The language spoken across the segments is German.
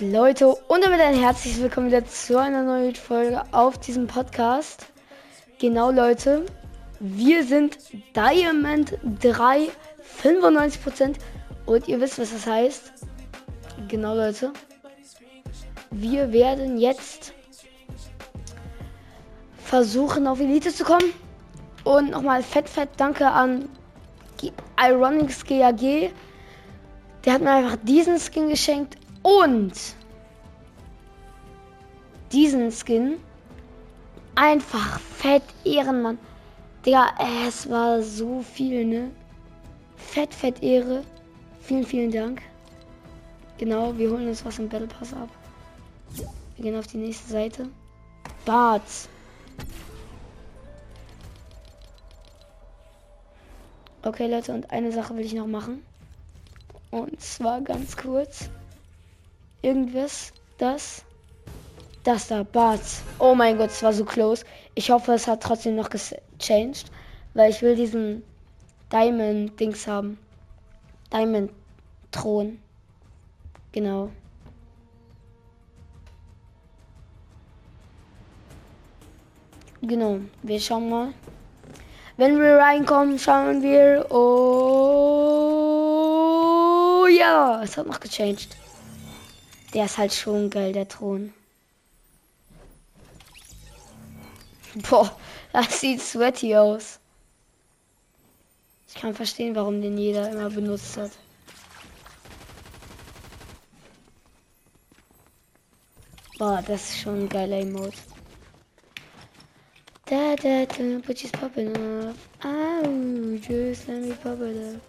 Leute? Und damit ein herzliches Willkommen wieder zu einer neuen Folge auf diesem Podcast. Genau, Leute. Wir sind Diamond 3, 95%. Und ihr wisst, was das heißt. Genau, Leute. Wir werden jetzt versuchen, auf Elite zu kommen. Und nochmal fett, fett Danke an Ironics GAG. Der hat mir einfach diesen Skin geschenkt und diesen Skin. Einfach fett Ehrenmann. Digga, es war so viel, ne? Fett, fett Ehre. Vielen, vielen Dank. Genau, wir holen uns was im Battle Pass ab. Wir gehen auf die nächste Seite. Bart. Okay, Leute, und eine Sache will ich noch machen. Und zwar ganz kurz. Irgendwas, das. Das da, Bart. Oh mein Gott, es war so close. Ich hoffe, es hat trotzdem noch gechanged. Weil ich will diesen Diamond-Dings haben. Diamond-Thron. Genau. Genau, wir schauen mal. Wenn wir reinkommen, schauen wir. Oh ja, es hat noch gechanged. Der ist halt schon geil, der Thron. Boah, das sieht sweaty aus. Ich kann verstehen, warum den jeder immer benutzt hat. Boah, das ist schon ein geiler Emote. Da da da, but she's popping off. Au, just let me pop it up.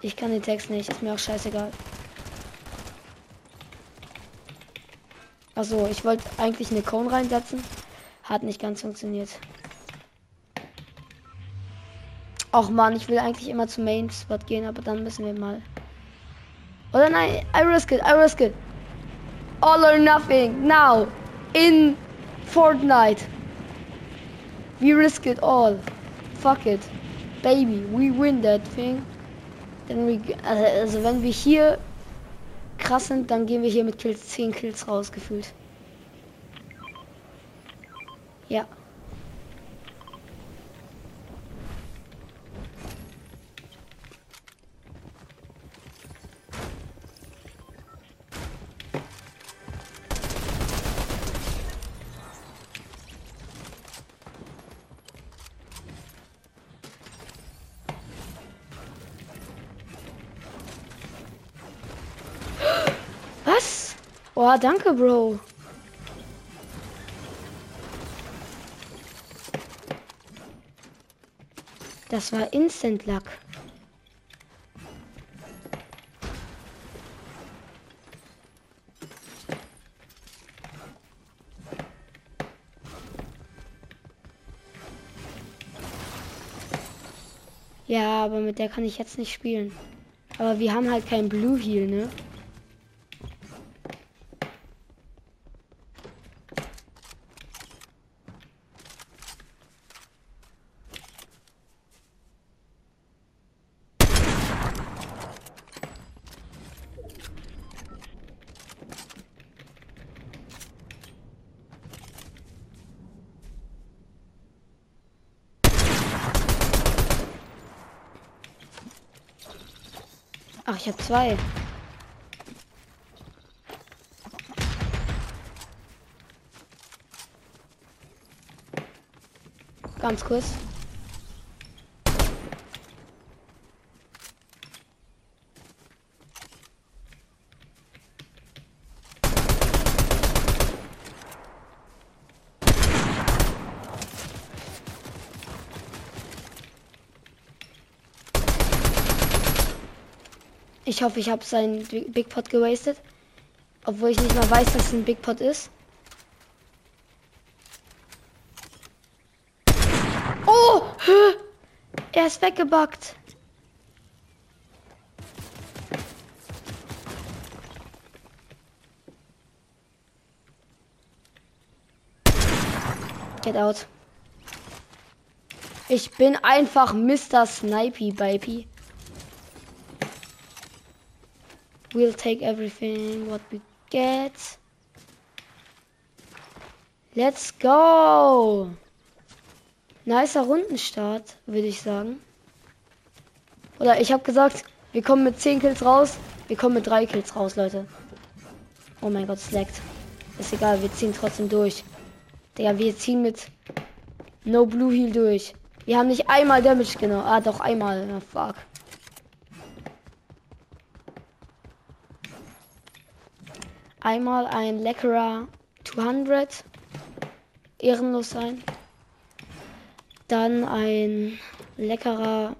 Ich kann den Text nicht, ist mir auch scheißegal. Also, ich wollte eigentlich eine Cone reinsetzen. Hat nicht ganz funktioniert. Och man, ich will eigentlich immer zum Main Spot gehen, aber dann müssen wir mal. Oder nein, I risk it, I risk it. All or nothing, now. In Fortnite. We risk it all. Fuck it. Baby, we win that thing. Then we, also, also wenn wir hier krass sind, dann gehen wir hier mit Kills 10 Kills rausgefühlt. Ja. Oh, danke, Bro. Das war Instant Luck. Ja, aber mit der kann ich jetzt nicht spielen. Aber wir haben halt kein Blue Heal, ne? Ach, ich habe zwei. Ganz kurz. Ich hoffe, ich habe seinen Big Pot gewastet. Obwohl ich nicht mal weiß, dass es ein Big Pot ist. Oh! Er ist weggebackt. Get out. Ich bin einfach Mr. Snipey, Baby. We'll take everything what we geht's. Let's go. Nicer Rundenstart, würde ich sagen. Oder ich habe gesagt, wir kommen mit 10 Kills raus. Wir kommen mit 3 Kills raus, Leute. Oh mein Gott, es laggt. Ist egal, wir ziehen trotzdem durch. Digga, wir ziehen mit No Blue Heal durch. Wir haben nicht einmal Damage genau. Ah, doch einmal. Oh, fuck. Einmal ein leckerer 200. Ehrenlos sein. Dann ein leckerer.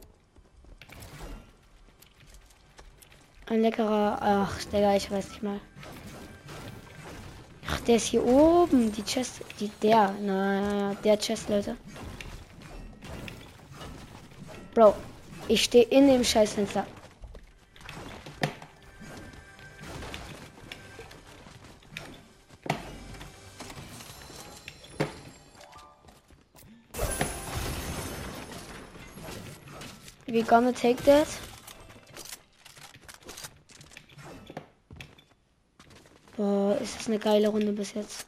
Ein leckerer. Ach, Digga, ich weiß nicht mal. Ach, der ist hier oben. Die Chest. Die, der. Na, der Chest, Leute. Bro, ich stehe in dem Scheißfenster. We gonna take that. Boah, ist das eine geile Runde bis jetzt.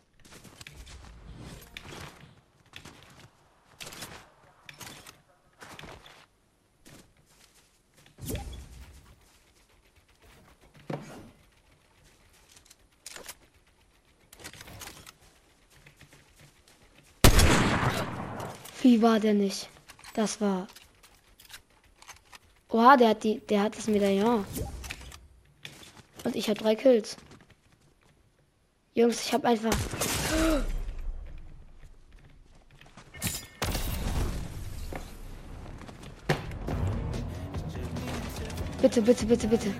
Wie war der nicht? Das war Oha, der hat die, der hat das Medaillon. Und ich habe drei Kills. Jungs, ich habe einfach. Bitte, bitte, bitte, bitte.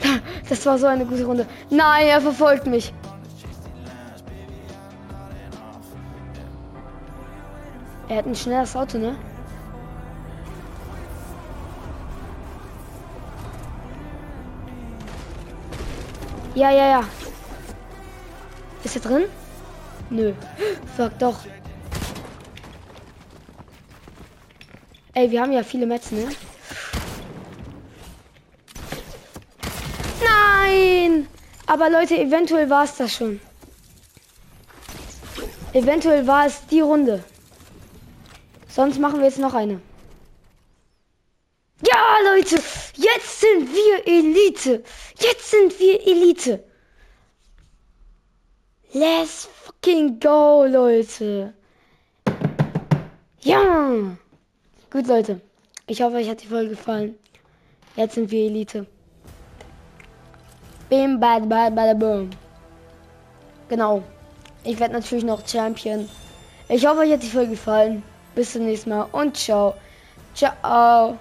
Das war so eine gute Runde. Nein, er verfolgt mich. Er hat ein schnelles Auto, ne? Ja, ja, ja. Ist er drin? Nö. Fuck, doch. Ey, wir haben ja viele Metz, ne? Nein! Aber Leute, eventuell war es das schon. Eventuell war es die Runde. Sonst machen wir jetzt noch eine. Ja, Leute, jetzt sind wir Elite. Jetzt sind wir Elite. Let's fucking go, Leute. Ja. Gut, Leute. Ich hoffe, euch hat die Folge gefallen. Jetzt sind wir Elite. Bim, bad, bad, bad, boom. Genau. Ich werde natürlich noch Champion. Ich hoffe, euch hat die Folge gefallen. Bis zum nächsten Mal und ciao. Ciao.